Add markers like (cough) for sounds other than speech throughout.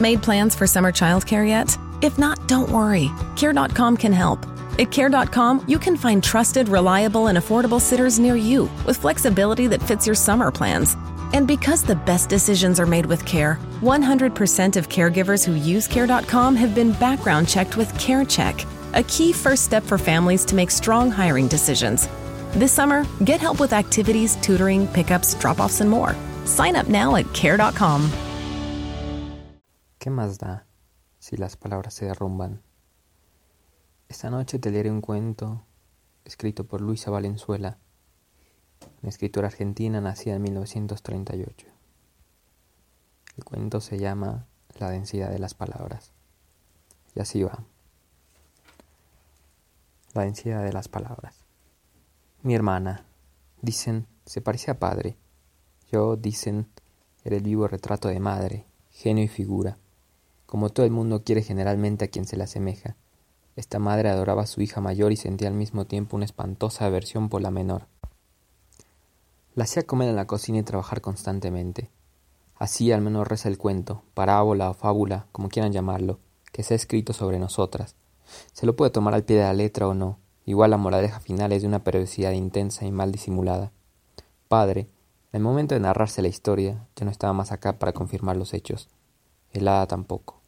Made plans for summer childcare yet? If not, don't worry. Care.com can help. At Care.com, you can find trusted, reliable, and affordable sitters near you with flexibility that fits your summer plans. And because the best decisions are made with care, 100% of caregivers who use Care.com have been background checked with CareCheck, a key first step for families to make strong hiring decisions. This summer, get help with activities, tutoring, pickups, drop offs, and more. Sign up now at Care.com. ¿Qué más da si las palabras se derrumban? Esta noche te leeré un cuento escrito por Luisa Valenzuela una escritora argentina nacida en 1938. El cuento se llama La densidad de las palabras. Y así va. La densidad de las palabras. Mi hermana, dicen, se parece a padre. Yo, dicen, era el vivo retrato de madre, genio y figura. Como todo el mundo quiere generalmente a quien se le asemeja. Esta madre adoraba a su hija mayor y sentía al mismo tiempo una espantosa aversión por la menor. La hacía comer en la cocina y trabajar constantemente. Así al menos reza el cuento, parábola o fábula, como quieran llamarlo, que se ha escrito sobre nosotras. Se lo puede tomar al pie de la letra o no, igual la moraleja final es de una periodicidad intensa y mal disimulada. Padre, en el momento de narrarse la historia, ya no estaba más acá para confirmar los hechos. El hada tampoco.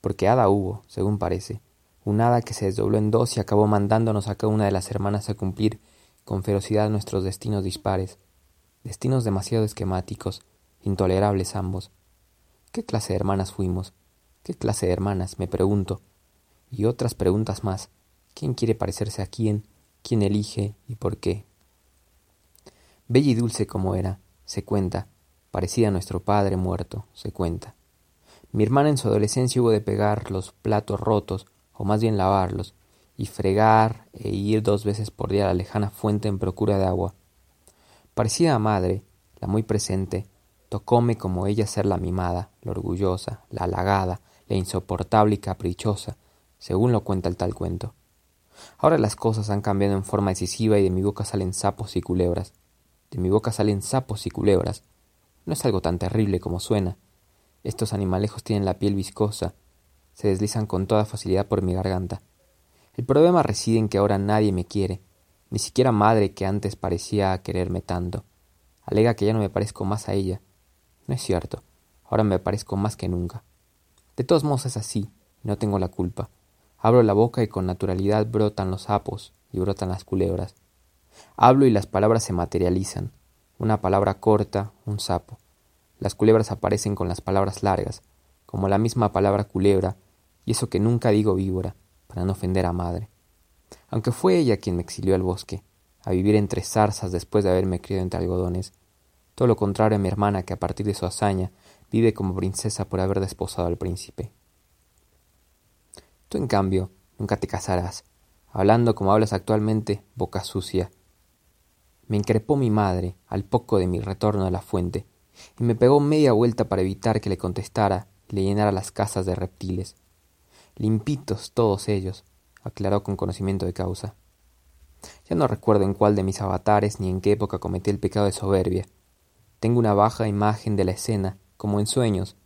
Porque hada hubo, según parece, un hada que se desdobló en dos y acabó mandándonos a cada una de las hermanas a cumplir con ferocidad nuestros destinos dispares, destinos demasiado esquemáticos, intolerables ambos. ¿Qué clase de hermanas fuimos? ¿Qué clase de hermanas? me pregunto. Y otras preguntas más. ¿Quién quiere parecerse a quién? ¿Quién elige y por qué? Bella y dulce como era, se cuenta, parecida a nuestro padre muerto, se cuenta. Mi hermana en su adolescencia hubo de pegar los platos rotos, o más bien lavarlos, y fregar e ir dos veces por día a la lejana fuente en procura de agua. Parecida a madre, la muy presente, tocóme como ella ser la mimada, la orgullosa, la halagada, la insoportable y caprichosa, según lo cuenta el tal cuento. Ahora las cosas han cambiado en forma decisiva y de mi boca salen sapos y culebras. De mi boca salen sapos y culebras. No es algo tan terrible como suena. Estos animalejos tienen la piel viscosa, se deslizan con toda facilidad por mi garganta. El problema reside en que ahora nadie me quiere, ni siquiera madre que antes parecía quererme tanto. Alega que ya no me parezco más a ella. No es cierto, ahora me parezco más que nunca. De todos modos es así, y no tengo la culpa. Abro la boca y con naturalidad brotan los sapos y brotan las culebras. Hablo y las palabras se materializan. Una palabra corta, un sapo. Las culebras aparecen con las palabras largas, como la misma palabra culebra, y eso que nunca digo víbora, para no ofender a madre. Aunque fue ella quien me exilió al bosque, a vivir entre zarzas después de haberme criado entre algodones. Todo lo contrario a mi hermana que a partir de su hazaña vive como princesa por haber desposado al príncipe. Tú, en cambio, nunca te casarás, hablando como hablas actualmente, boca sucia. Me increpó mi madre al poco de mi retorno a la fuente, y me pegó media vuelta para evitar que le contestara y le llenara las casas de reptiles. Limpitos todos ellos, aclaró con conocimiento de causa. Ya no recuerdo en cuál de mis avatares ni en qué época cometí el pecado de soberbia. Tengo una baja imagen de la escena, como en sueños.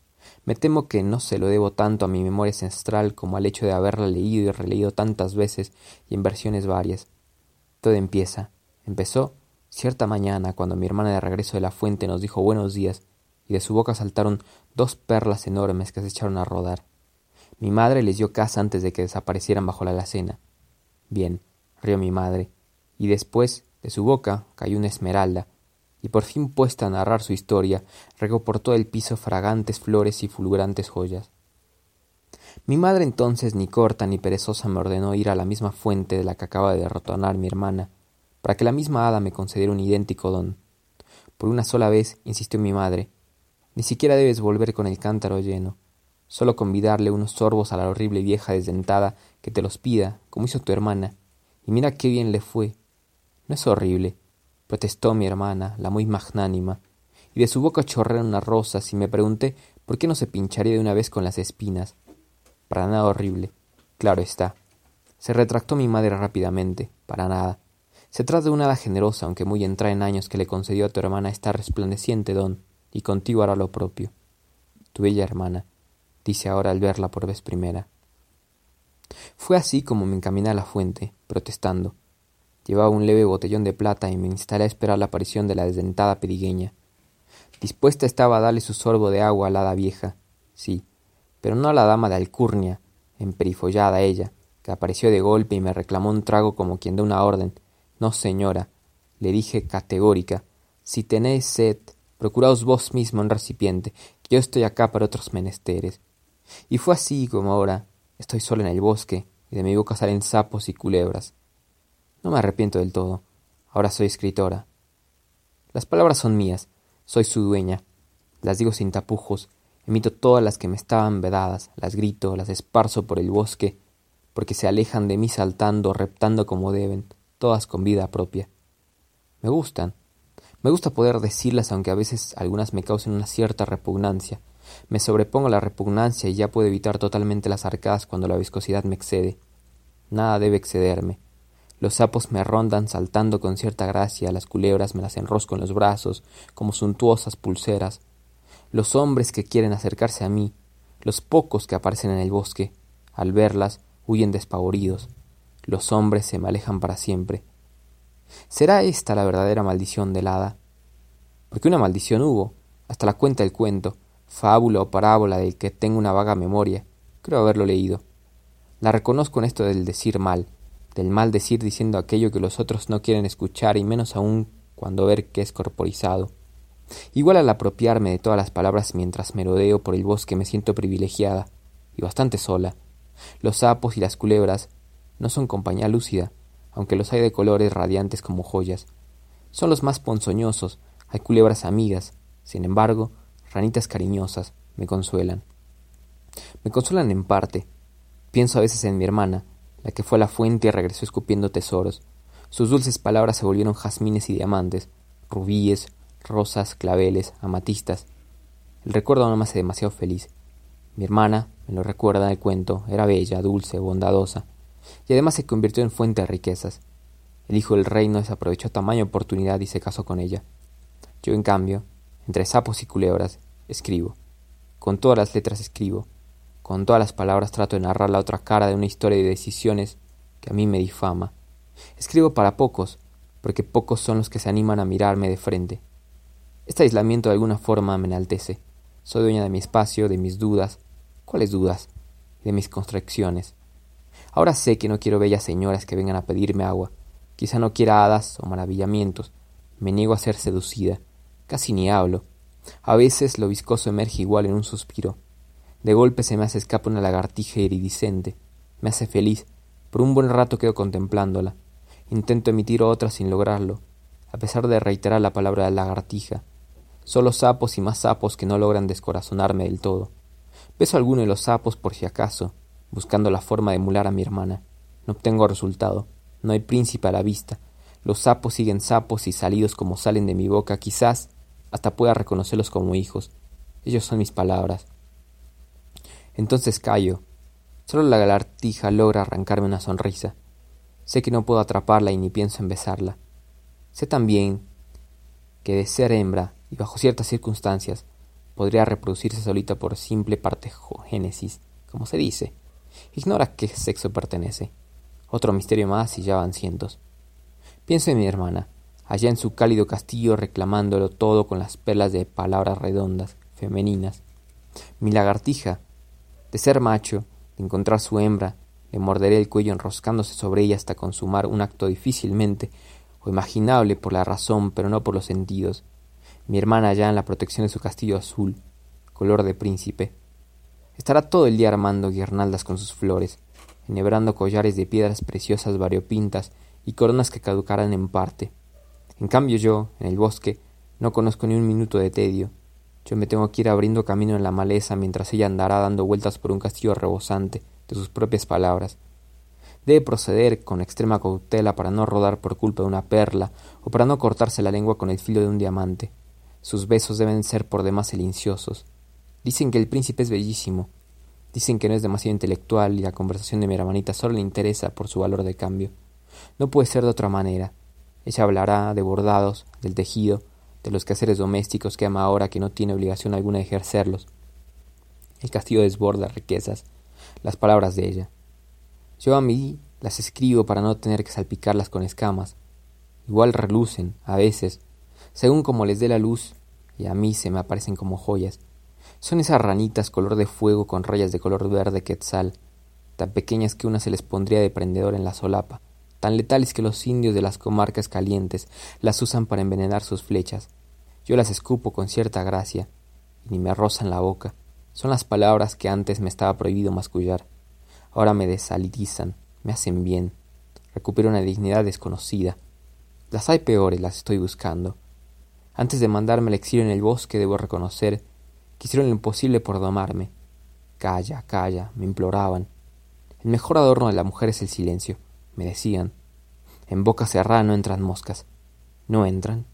Me temo que no se lo debo tanto a mi memoria ancestral como al hecho de haberla leído y releído tantas veces y en versiones varias. Todo empieza. Empezó cierta mañana cuando mi hermana de regreso de la fuente nos dijo buenos días y de su boca saltaron dos perlas enormes que se echaron a rodar. Mi madre les dio casa antes de que desaparecieran bajo la alacena. Bien, rió mi madre, y después de su boca cayó una esmeralda, y por fin puesta a narrar su historia, regó por todo el piso fragantes flores y fulgurantes joyas. Mi madre entonces, ni corta ni perezosa, me ordenó ir a la misma fuente de la que acaba de rotonar mi hermana, para que la misma hada me concediera un idéntico don. Por una sola vez, insistió mi madre, ni siquiera debes volver con el cántaro lleno solo convidarle unos sorbos a la horrible vieja desdentada que te los pida, como hizo tu hermana, y mira qué bien le fue. No es horrible, protestó mi hermana, la muy magnánima, y de su boca chorrearon unas rosas y me pregunté por qué no se pincharía de una vez con las espinas. Para nada horrible, claro está. Se retractó mi madre rápidamente, para nada. Se trata de una hada generosa, aunque muy entrada en años, que le concedió a tu hermana esta resplandeciente don, y contigo hará lo propio. Tu bella hermana, dice ahora al verla por vez primera. Fue así como me encaminé a la fuente, protestando. Llevaba un leve botellón de plata y me instalé a esperar la aparición de la desdentada perigueña. Dispuesta estaba a darle su sorbo de agua a la hada vieja, sí, pero no a la dama de alcurnia, emperifollada ella, que apareció de golpe y me reclamó un trago como quien da una orden. No, señora, le dije categórica, si tenéis sed, procuraos vos mismo un recipiente, que yo estoy acá para otros menesteres. Y fue así como ahora estoy sola en el bosque, y de mi boca salen sapos y culebras. No me arrepiento del todo. Ahora soy escritora. Las palabras son mías, soy su dueña. Las digo sin tapujos, emito todas las que me estaban vedadas, las grito, las esparzo por el bosque, porque se alejan de mí saltando, reptando como deben, todas con vida propia. Me gustan. Me gusta poder decirlas aunque a veces algunas me causen una cierta repugnancia. Me sobrepongo a la repugnancia y ya puedo evitar totalmente las arcadas cuando la viscosidad me excede. Nada debe excederme. Los sapos me rondan saltando con cierta gracia, las culebras me las enrosco en los brazos, como suntuosas pulseras. Los hombres que quieren acercarse a mí, los pocos que aparecen en el bosque, al verlas, huyen despavoridos. Los hombres se me alejan para siempre. ¿Será esta la verdadera maldición del hada? Porque una maldición hubo, hasta la cuenta del cuento, fábula o parábola del que tengo una vaga memoria, creo haberlo leído. La reconozco en esto del decir mal, del mal decir diciendo aquello que los otros no quieren escuchar y menos aún cuando ver que es corporizado. Igual al apropiarme de todas las palabras mientras merodeo por el bosque me siento privilegiada y bastante sola. Los sapos y las culebras no son compañía lúcida, aunque los hay de colores radiantes como joyas. Son los más ponzoñosos, hay culebras amigas, sin embargo, ranitas cariñosas, me consuelan. Me consuelan en parte. Pienso a veces en mi hermana, la que fue a la fuente y regresó escupiendo tesoros. Sus dulces palabras se volvieron jazmines y diamantes, rubíes, rosas, claveles, amatistas. El recuerdo no me hace demasiado feliz. Mi hermana, me lo recuerda el cuento, era bella, dulce, bondadosa, y además se convirtió en fuente de riquezas. El hijo del reino desaprovechó tamaña oportunidad y se casó con ella. Yo, en cambio, entre sapos y culebras, escribo. Con todas las letras escribo, con todas las palabras trato de narrar la otra cara de una historia de decisiones que a mí me difama. Escribo para pocos, porque pocos son los que se animan a mirarme de frente. Este aislamiento de alguna forma me enaltece. Soy dueña de mi espacio, de mis dudas. ¿Cuáles dudas? De mis constricciones. Ahora sé que no quiero bellas señoras que vengan a pedirme agua. Quizá no quiera hadas o maravillamientos. Me niego a ser seducida. Casi ni hablo. A veces lo viscoso emerge igual en un suspiro. De golpe se me hace escapa una lagartija iridiscente. Me hace feliz. Por un buen rato quedo contemplándola. Intento emitir otra sin lograrlo, a pesar de reiterar la palabra de lagartija. Solo sapos y más sapos que no logran descorazonarme del todo. Beso alguno de los sapos por si acaso, buscando la forma de emular a mi hermana. No obtengo resultado. No hay príncipe a la vista. Los sapos siguen sapos y salidos como salen de mi boca, quizás hasta pueda reconocerlos como hijos. Ellos son mis palabras. Entonces callo. Solo la galartija logra arrancarme una sonrisa. Sé que no puedo atraparla y ni pienso en besarla. Sé también que de ser hembra y bajo ciertas circunstancias podría reproducirse solita por simple partejogénesis, como se dice. Ignora a qué sexo pertenece. Otro misterio más y ya van cientos. Pienso en mi hermana, allá en su cálido castillo reclamándolo todo con las perlas de palabras redondas, femeninas. Mi lagartija, de ser macho, de encontrar su hembra, le morderé el cuello enroscándose sobre ella hasta consumar un acto difícilmente o imaginable por la razón, pero no por los sentidos. Mi hermana allá en la protección de su castillo azul, color de príncipe. Estará todo el día armando guirnaldas con sus flores, enhebrando collares de piedras preciosas variopintas y coronas que caducarán en parte. En cambio yo, en el bosque, no conozco ni un minuto de tedio, yo me tengo que ir abriendo camino en la maleza mientras ella andará dando vueltas por un castillo rebosante de sus propias palabras. Debe proceder con extrema cautela para no rodar por culpa de una perla o para no cortarse la lengua con el filo de un diamante. Sus besos deben ser por demás silenciosos. Dicen que el príncipe es bellísimo. Dicen que no es demasiado intelectual y la conversación de mi hermanita solo le interesa por su valor de cambio. No puede ser de otra manera. Ella hablará de bordados, del tejido, de los quehaceres domésticos que ama ahora que no tiene obligación alguna de ejercerlos. El castillo desborda riquezas, las palabras de ella. Yo a mí las escribo para no tener que salpicarlas con escamas. Igual relucen, a veces, según como les dé la luz, y a mí se me aparecen como joyas. Son esas ranitas color de fuego con rayas de color verde quetzal, tan pequeñas que una se les pondría de prendedor en la solapa, tan letales que los indios de las comarcas calientes las usan para envenenar sus flechas. Yo las escupo con cierta gracia, y ni me rozan la boca. Son las palabras que antes me estaba prohibido mascullar. Ahora me desalidizan, me hacen bien. Recupero una dignidad desconocida. Las hay peores, las estoy buscando. Antes de mandarme al exilio en el bosque, debo reconocer hicieron lo imposible por domarme. Calla, calla, me imploraban. El mejor adorno de la mujer es el silencio, me decían. En boca cerrada no entran moscas. ¿No entran?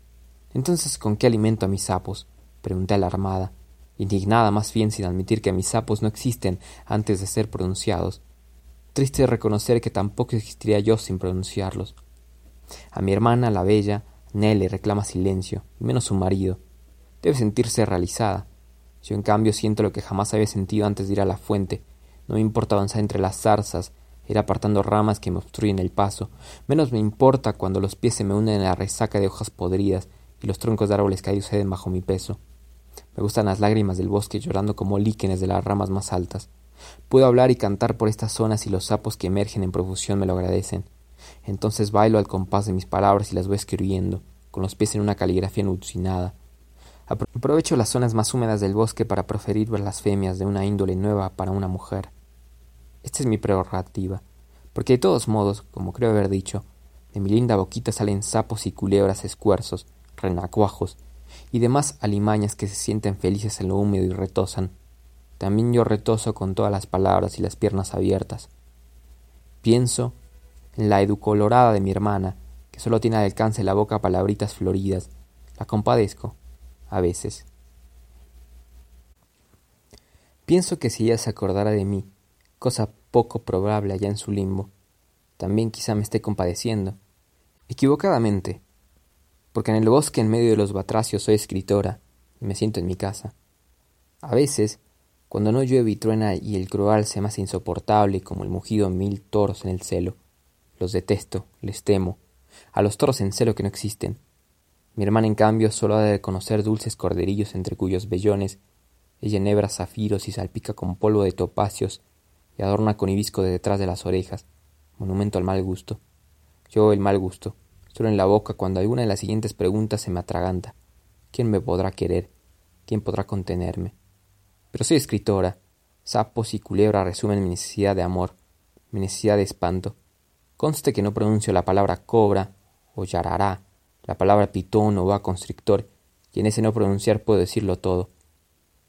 Entonces, ¿con qué alimento a mis sapos? pregunté alarmada, indignada más bien sin admitir que mis sapos no existen antes de ser pronunciados. Triste reconocer que tampoco existiría yo sin pronunciarlos. A mi hermana, la bella, Nelly reclama silencio, y menos su marido. Debe sentirse realizada. Yo en cambio siento lo que jamás había sentido antes de ir a la fuente. No me importa avanzar entre las zarzas, ir apartando ramas que me obstruyen el paso. Menos me importa cuando los pies se me unen en la resaca de hojas podridas y los troncos de árboles caídos ceden bajo mi peso. Me gustan las lágrimas del bosque llorando como líquenes de las ramas más altas. Puedo hablar y cantar por estas zonas y los sapos que emergen en profusión me lo agradecen. Entonces bailo al compás de mis palabras y las voy escribiendo, con los pies en una caligrafía alucinada. Aprovecho las zonas más húmedas del bosque para proferir blasfemias de una índole nueva para una mujer. Esta es mi prerrogativa, porque de todos modos, como creo haber dicho, de mi linda boquita salen sapos y culebras escuerzos, renacuajos y demás alimañas que se sienten felices en lo húmedo y retosan. También yo retoso con todas las palabras y las piernas abiertas. Pienso en la educolorada de mi hermana, que solo tiene al alcance la boca palabritas floridas. La compadezco, a veces. Pienso que si ella se acordara de mí, cosa poco probable allá en su limbo, también quizá me esté compadeciendo. Equivocadamente, porque en el bosque en medio de los batracios soy escritora y me siento en mi casa. A veces, cuando no llueve y truena y el crual se hace insoportable como el mugido de mil toros en el celo, los detesto, les temo, a los toros en celo que no existen. Mi hermana, en cambio, solo ha de conocer dulces corderillos entre cuyos vellones ella enhebra zafiros y salpica con polvo de topacios y adorna con hibisco de detrás de las orejas, monumento al mal gusto. Yo el mal gusto, solo en la boca cuando alguna de las siguientes preguntas se me atraganta. ¿Quién me podrá querer? ¿Quién podrá contenerme? Pero soy escritora. Sapos y culebra resumen mi necesidad de amor, mi necesidad de espanto, Conste que no pronuncio la palabra cobra o yarará, la palabra pitón o va constrictor, y en ese no pronunciar puedo decirlo todo.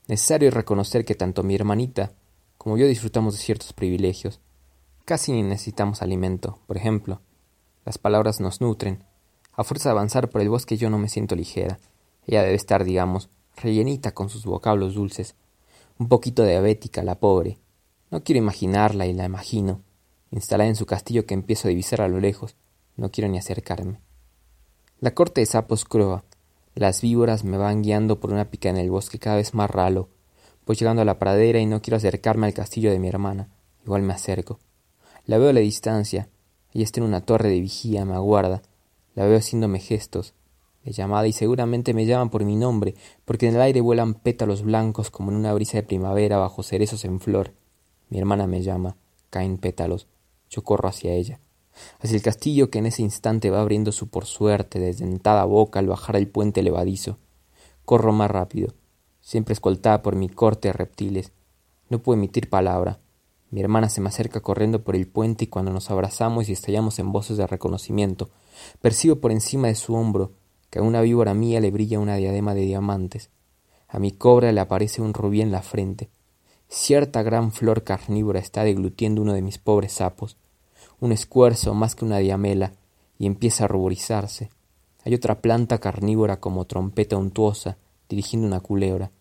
Necesario es reconocer que tanto mi hermanita como yo disfrutamos de ciertos privilegios. Casi ni necesitamos alimento, por ejemplo. Las palabras nos nutren. A fuerza de avanzar por el bosque yo no me siento ligera. Ella debe estar, digamos, rellenita con sus vocablos dulces. Un poquito diabética, la pobre. No quiero imaginarla y la imagino instalada en su castillo que empiezo a divisar a lo lejos. No quiero ni acercarme. La corte de sapos croa. Las víboras me van guiando por una pica en el bosque cada vez más ralo. Voy llegando a la pradera y no quiero acercarme al castillo de mi hermana. Igual me acerco. La veo a la distancia. Ella está en una torre de vigía, me aguarda. La veo haciéndome gestos de llamada y seguramente me llaman por mi nombre, porque en el aire vuelan pétalos blancos como en una brisa de primavera bajo cerezos en flor. Mi hermana me llama, caen pétalos. Yo corro hacia ella, hacia el castillo que en ese instante va abriendo su por suerte desdentada boca al bajar el puente levadizo. Corro más rápido, siempre escoltada por mi corte de reptiles. No puedo emitir palabra. Mi hermana se me acerca corriendo por el puente y cuando nos abrazamos y estallamos en voces de reconocimiento, percibo por encima de su hombro que a una víbora mía le brilla una diadema de diamantes. A mi cobra le aparece un rubí en la frente. Cierta gran flor carnívora está deglutiendo uno de mis pobres sapos, un escuerzo más que una diamela, y empieza a ruborizarse. Hay otra planta carnívora como trompeta untuosa, dirigiendo una culebra.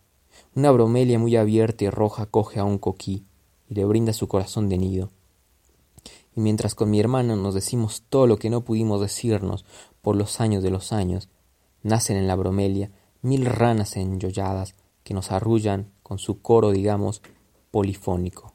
Una bromelia muy abierta y roja coge a un coquí y le brinda su corazón de nido. Y mientras con mi hermano nos decimos todo lo que no pudimos decirnos por los años de los años, nacen en la bromelia mil ranas enyolladas que nos arrullan con su coro, digamos, polifónico.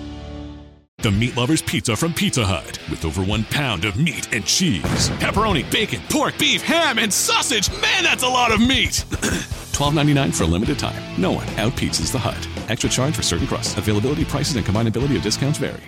The Meat Lover's Pizza from Pizza Hut with over one pound of meat and cheese, pepperoni, bacon, pork, beef, ham, and sausage. Man, that's a lot of meat. (clears throat) $12.99 for a limited time. No one out pizzas the Hut. Extra charge for certain crusts. Availability, prices, and combinability of discounts vary.